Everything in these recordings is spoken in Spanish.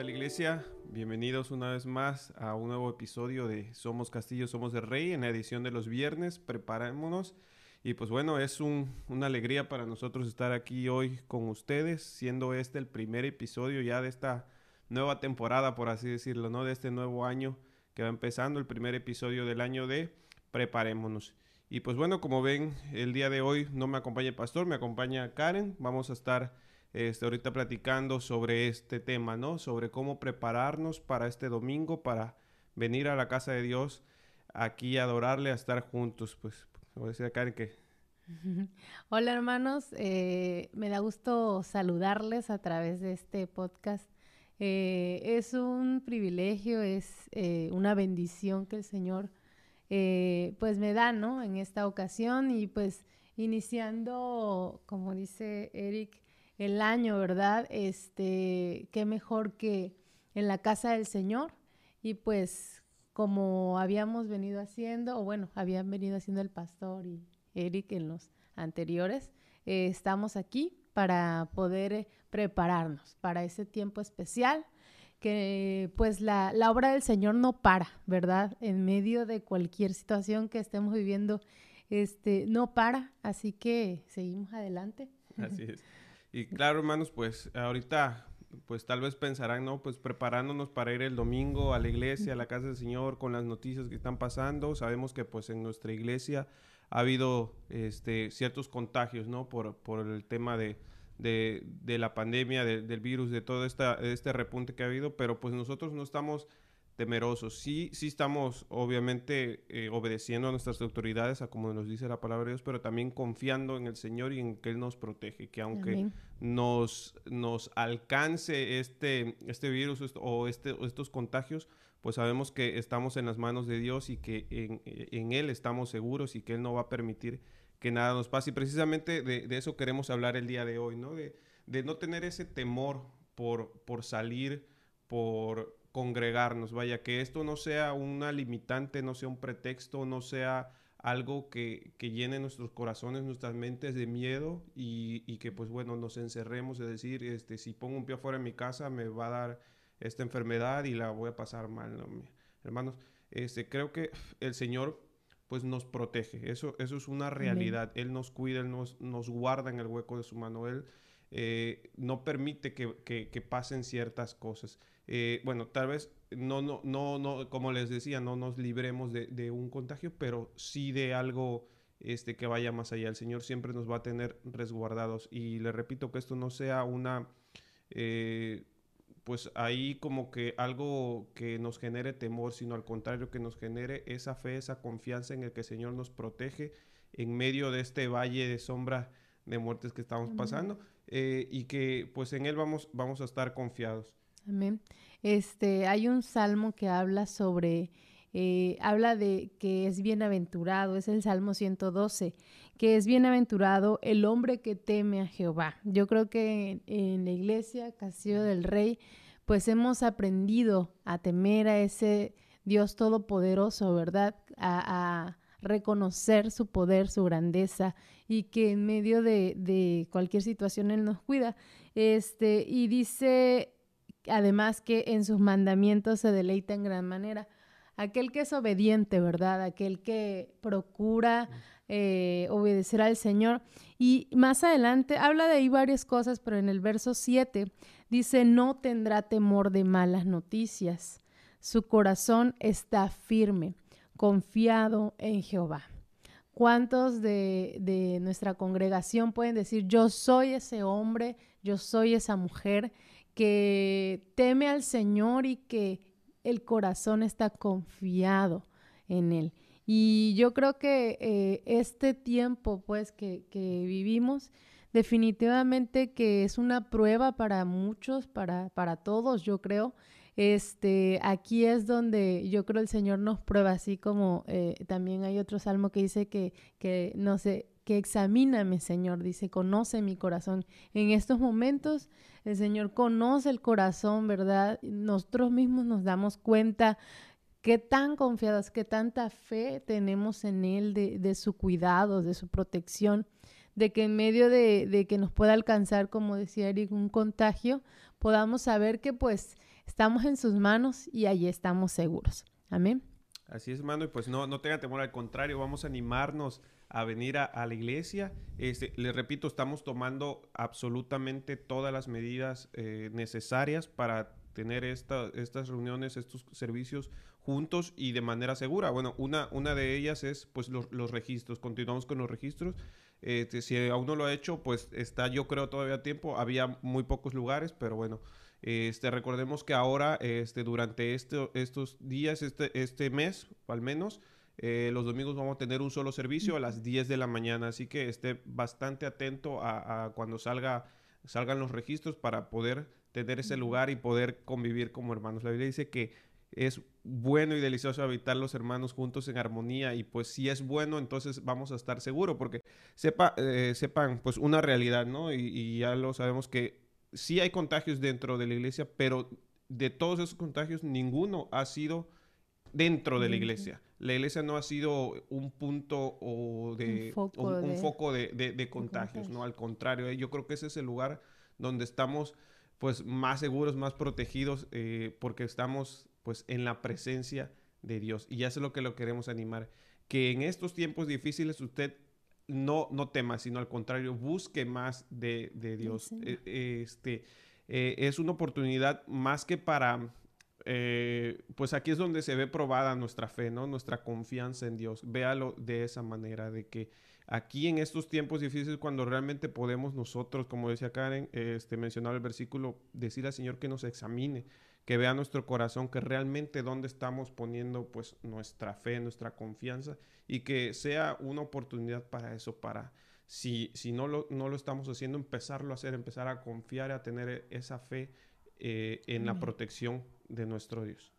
tal iglesia? Bienvenidos una vez más a un nuevo episodio de Somos Castillo, Somos el Rey en la edición de los viernes. Preparémonos. Y pues bueno, es una alegría para nosotros estar aquí hoy con ustedes, siendo este el primer episodio ya de esta nueva temporada, por así decirlo, ¿no? De este nuevo año que va empezando, el primer episodio del año de Preparémonos. Y pues bueno, como ven, el día de hoy no me acompaña el pastor, me acompaña Karen. Vamos a estar este, ahorita platicando sobre este tema, ¿no? Sobre cómo prepararnos para este domingo, para venir a la casa de Dios aquí a adorarle, a estar juntos. Pues, como decía Karen, que... Hola hermanos, eh, me da gusto saludarles a través de este podcast. Eh, es un privilegio, es eh, una bendición que el Señor pues me da, ¿no? En esta ocasión y pues iniciando, como dice Eric, el año, ¿verdad? Este, qué mejor que en la casa del Señor y pues como habíamos venido haciendo, o bueno, habían venido haciendo el pastor y Eric en los anteriores, eh, estamos aquí para poder eh, prepararnos para ese tiempo especial que pues la, la, obra del Señor no para, ¿verdad? En medio de cualquier situación que estemos viviendo, este, no para, así que seguimos adelante. Así es. Y claro, hermanos, pues ahorita, pues tal vez pensarán, ¿no? Pues preparándonos para ir el domingo a la iglesia, a la casa del Señor, con las noticias que están pasando. Sabemos que pues en nuestra iglesia ha habido este, ciertos contagios, ¿no? Por, por el tema de, de, de la pandemia, del virus, de todo esta, este repunte que ha habido, pero pues nosotros no estamos temerosos. Sí, sí estamos obviamente eh, obedeciendo a nuestras autoridades, a como nos dice la palabra de Dios, pero también confiando en el Señor y en que Él nos protege, que aunque nos, nos alcance este, este virus o, este, estos contagios, pues sabemos que estamos en las manos de Dios y que en, Él estamos seguros y que Él no va a permitir que nada nos pase. Y precisamente de, de eso queremos hablar el día de hoy, ¿no? De, de no tener ese temor por, por salir, por congregarnos, vaya, que esto no sea una limitante, no sea un pretexto, no sea algo que, que llene nuestros corazones, nuestras mentes de miedo y, y, que pues bueno, nos encerremos, es decir, este, si pongo un pie afuera de mi casa me va a dar esta enfermedad y la voy a pasar mal, hermanos, este, creo que el Señor pues nos protege, eso, eso es una realidad, Él nos cuida, Él nos, nos guarda en el hueco de su mano, Él eh, no permite que, que, que pasen ciertas cosas. Eh, bueno, tal vez no, no, no, no, como les decía, no nos libremos de, un contagio, pero sí de algo este, que vaya más allá. El Señor siempre nos va a tener resguardados. Y le repito que esto no sea una, eh, pues ahí como que algo que nos genere temor, sino al contrario, que nos genere esa fe, esa confianza en el que el Señor nos protege en medio de este valle de sombra de muertes que estamos pasando eh, y que pues en Él vamos, vamos a estar confiados. Amén. Este, hay un salmo que habla sobre, eh, habla de que es bienaventurado, es el Salmo 112, que es bienaventurado el hombre que teme a Jehová. Yo creo que en, la iglesia Castillo del Rey, pues hemos aprendido a temer a ese Dios todopoderoso, ¿verdad? A, reconocer su poder, su grandeza y que en medio de, de cualquier situación Él nos cuida. Este, y dice además que en sus mandamientos se deleita en gran manera. Aquel que es obediente, ¿verdad? Aquel que procura eh, obedecer al Señor. Y más adelante habla de ahí varias cosas, pero en el verso 7 dice, no tendrá temor de malas noticias. Su corazón está firme, confiado en Jehová. ¿Cuántos de, de, nuestra congregación pueden decir, yo soy ese hombre, yo soy esa mujer que teme al Señor y que el corazón está confiado en Él. Y yo creo que eh, este tiempo, pues, que, que, vivimos, definitivamente que es una prueba para muchos, para, para todos, yo creo. Este, aquí es donde yo creo el Señor nos prueba, así como eh, también hay otro salmo que dice que, que no sé, que examíname, Señor, dice, conoce mi corazón. En estos momentos el Señor conoce el corazón, ¿verdad? Nosotros mismos nos damos cuenta qué tan confiadas, qué tanta fe tenemos en Él, de, su cuidado, de su protección, de que en medio de, de, que nos pueda alcanzar, como decía Eric, un contagio, podamos saber que pues estamos en sus manos y allí estamos seguros. Amén. Así es, hermano, y pues no, no tenga temor, al contrario, vamos a animarnos a venir a, la iglesia. Este, les repito, estamos tomando absolutamente todas las medidas eh, necesarias para tener estas reuniones, estos servicios juntos y de manera segura. Bueno, una, una de ellas es pues los, registros. Continuamos con los registros. Este, si aún no lo ha hecho, pues está yo creo todavía a tiempo. Había muy pocos lugares, pero bueno. Este, recordemos que ahora, este, durante este, estos días, este, este mes, al menos, eh, los domingos vamos a tener un solo servicio a las 10 de la mañana, así que esté bastante atento a, cuando salga, salgan los registros para poder tener ese lugar y poder convivir como hermanos. La Biblia dice que es bueno y delicioso habitar los hermanos juntos en armonía y pues si es bueno entonces vamos a estar seguros porque sepa, eh, sepan pues una realidad, ¿no? Y, ya lo sabemos que sí hay contagios dentro de la iglesia, pero de todos esos contagios ninguno ha sido dentro de la iglesia. La iglesia no ha sido un punto o de un foco, de, contagios, ¿no? Al contrario, eh, yo creo que ese es el lugar donde estamos pues más seguros, más protegidos, eh, porque estamos pues en la presencia de Dios. Y ya es lo que lo queremos animar, que en estos tiempos difíciles usted no, no tema, sino al contrario, busque más de, Dios. E, este, eh, es una oportunidad más que para, eh, pues aquí es donde se ve probada nuestra fe, ¿no? Nuestra confianza en Dios. Véalo de esa manera, de que aquí en estos tiempos difíciles, cuando realmente podemos nosotros, como decía Karen, este, mencionaba el versículo, decir al Señor que nos examine que vea nuestro corazón, que realmente dónde estamos poniendo pues nuestra fe, nuestra confianza y que sea una oportunidad para eso, para si, si no, lo, no lo estamos haciendo, empezarlo a hacer, empezar a confiar, a tener esa fe eh, en la protección de nuestro Dios.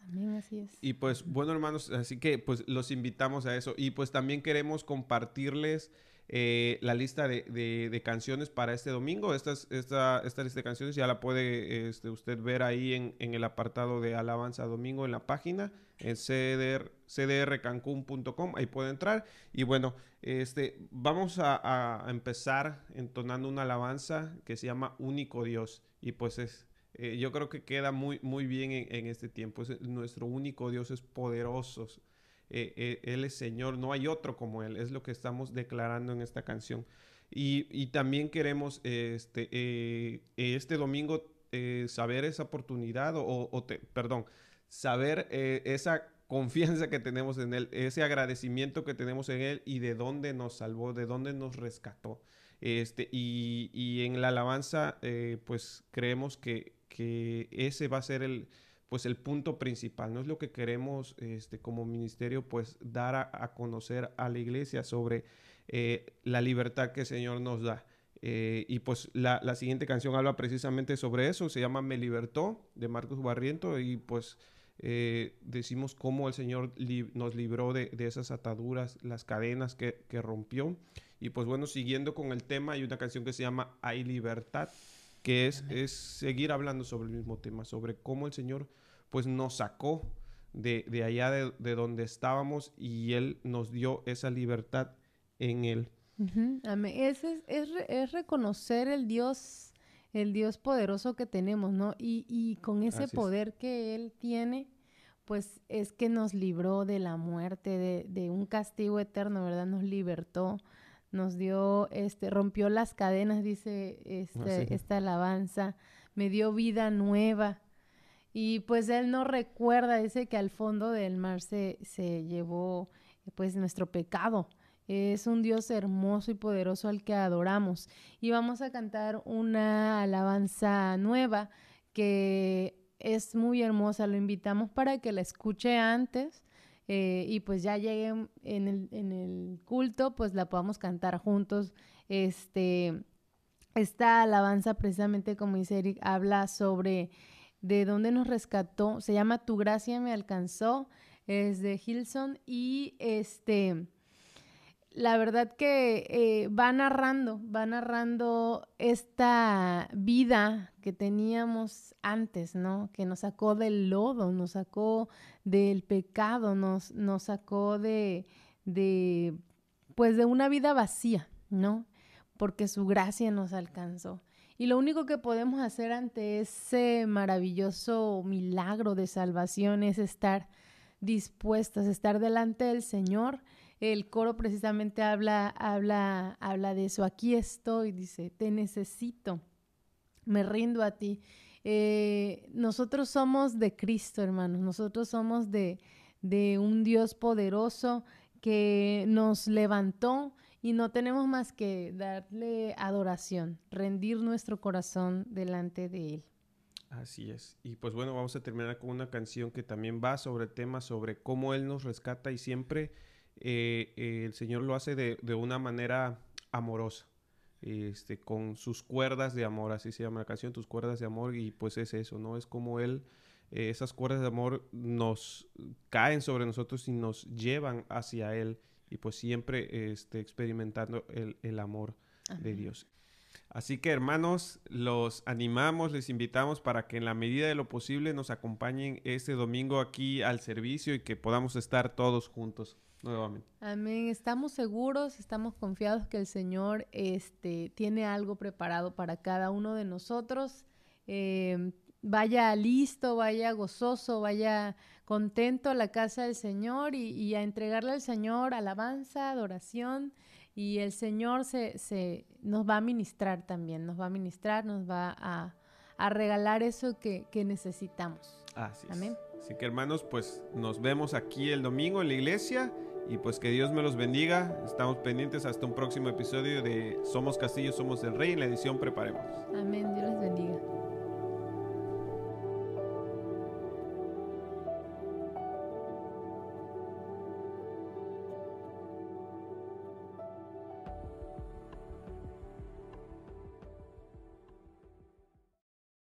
Amén, así es. Y pues bueno hermanos, así que pues los invitamos a eso y pues también queremos compartirles eh, la lista de, canciones para este domingo. Esta, esta, esta lista de canciones ya la puede este, usted ver ahí en, el apartado de Alabanza Domingo en la página, en cdr, cdrcancun.com. Ahí puede entrar. Y bueno, este, vamos a, empezar entonando una alabanza que se llama Único Dios. Y pues es, eh, yo creo que queda muy, muy bien en, en este tiempo. Es, nuestro único Dios es poderoso eh, eh, él es Señor, no hay otro como Él, es lo que estamos declarando en esta canción. Y, también queremos este, eh, este domingo saber esa oportunidad o, perdón, saber esa confianza que tenemos en Él, ese agradecimiento que tenemos en Él y de dónde nos salvó, de dónde nos rescató. Este, y, en la alabanza, pues creemos que, que ese va a ser el, pues el punto principal, no es lo que queremos este, como ministerio, pues dar a, conocer a la iglesia sobre eh, la libertad que el Señor nos da. Eh, y pues la, siguiente canción habla precisamente sobre eso, se llama Me Libertó, de Marcos Barriento, y pues eh, decimos cómo el Señor nos libró de, esas ataduras, las cadenas que, rompió. Y pues bueno, siguiendo con el tema, hay una canción que se llama Hay Libertad, que es, es seguir hablando sobre el mismo tema, sobre cómo el Señor pues nos sacó de, allá de, donde estábamos y Él nos dio esa libertad en Él. Es, es, reconocer el Dios, el Dios poderoso que tenemos, ¿no? Y, con ese poder que Él tiene, pues es que nos libró de la muerte, de, de, un castigo eterno, ¿verdad? Nos libertó, nos dio, este, rompió las cadenas, dice este, esta alabanza, me dio vida nueva. Y pues él no recuerda, dice que al fondo del mar se, se llevó pues nuestro pecado. Es un Dios hermoso y poderoso al que adoramos. Y vamos a cantar una alabanza nueva que es muy hermosa. Lo invitamos para que la escuche antes eh, y pues ya llegue en el, en el, culto, pues la podamos cantar juntos. Este, esta alabanza precisamente, como dice Eric, habla sobre de dónde nos rescató. Se llama Tu gracia me alcanzó. Es de Hilson y este la verdad que eh, va narrando, va narrando esta vida que teníamos antes, ¿no? Que nos sacó del lodo, nos sacó del pecado, nos, nos sacó de, de, pues de una vida vacía, ¿no? Porque su gracia nos alcanzó. Y lo único que podemos hacer ante ese maravilloso milagro de salvación es estar dispuestas, estar delante del Señor. El coro precisamente habla, habla, habla de eso. Aquí estoy, dice, te necesito, me rindo a ti. Eh, nosotros somos de Cristo, hermanos. Nosotros somos de, de un Dios poderoso que nos levantó y no tenemos más que darle adoración, rendir nuestro corazón delante de Él. Así es. Y pues bueno, vamos a terminar con una canción que también va sobre el tema, sobre cómo Él nos rescata y siempre eh, eh, el Señor lo hace de, de, una manera amorosa, este, con sus cuerdas de amor, así se llama la canción, tus cuerdas de amor, y pues es eso, ¿no? Es como Él, eh, esas cuerdas de amor nos caen sobre nosotros y nos llevan hacia Él, y pues siempre este, experimentando el, el amor de Dios. Así que hermanos, los animamos, les invitamos para que en la medida de lo posible nos acompañen este domingo aquí al servicio y que podamos estar todos juntos nuevamente. Amén. Estamos seguros, estamos confiados que el Señor este, tiene algo preparado para cada uno de nosotros. Eh, vaya listo, vaya gozoso, vaya contento a la casa del Señor y, y, a entregarle al Señor alabanza, adoración. Y el Señor se, se, nos va a ministrar también, nos va a ministrar, nos va a, a regalar eso que, que necesitamos. Así Amén. Así que hermanos, pues nos vemos aquí el domingo en la iglesia. Y pues que Dios me los bendiga. Estamos pendientes hasta un próximo episodio de Somos Castillo, Somos el Rey la edición Preparemos. Amén.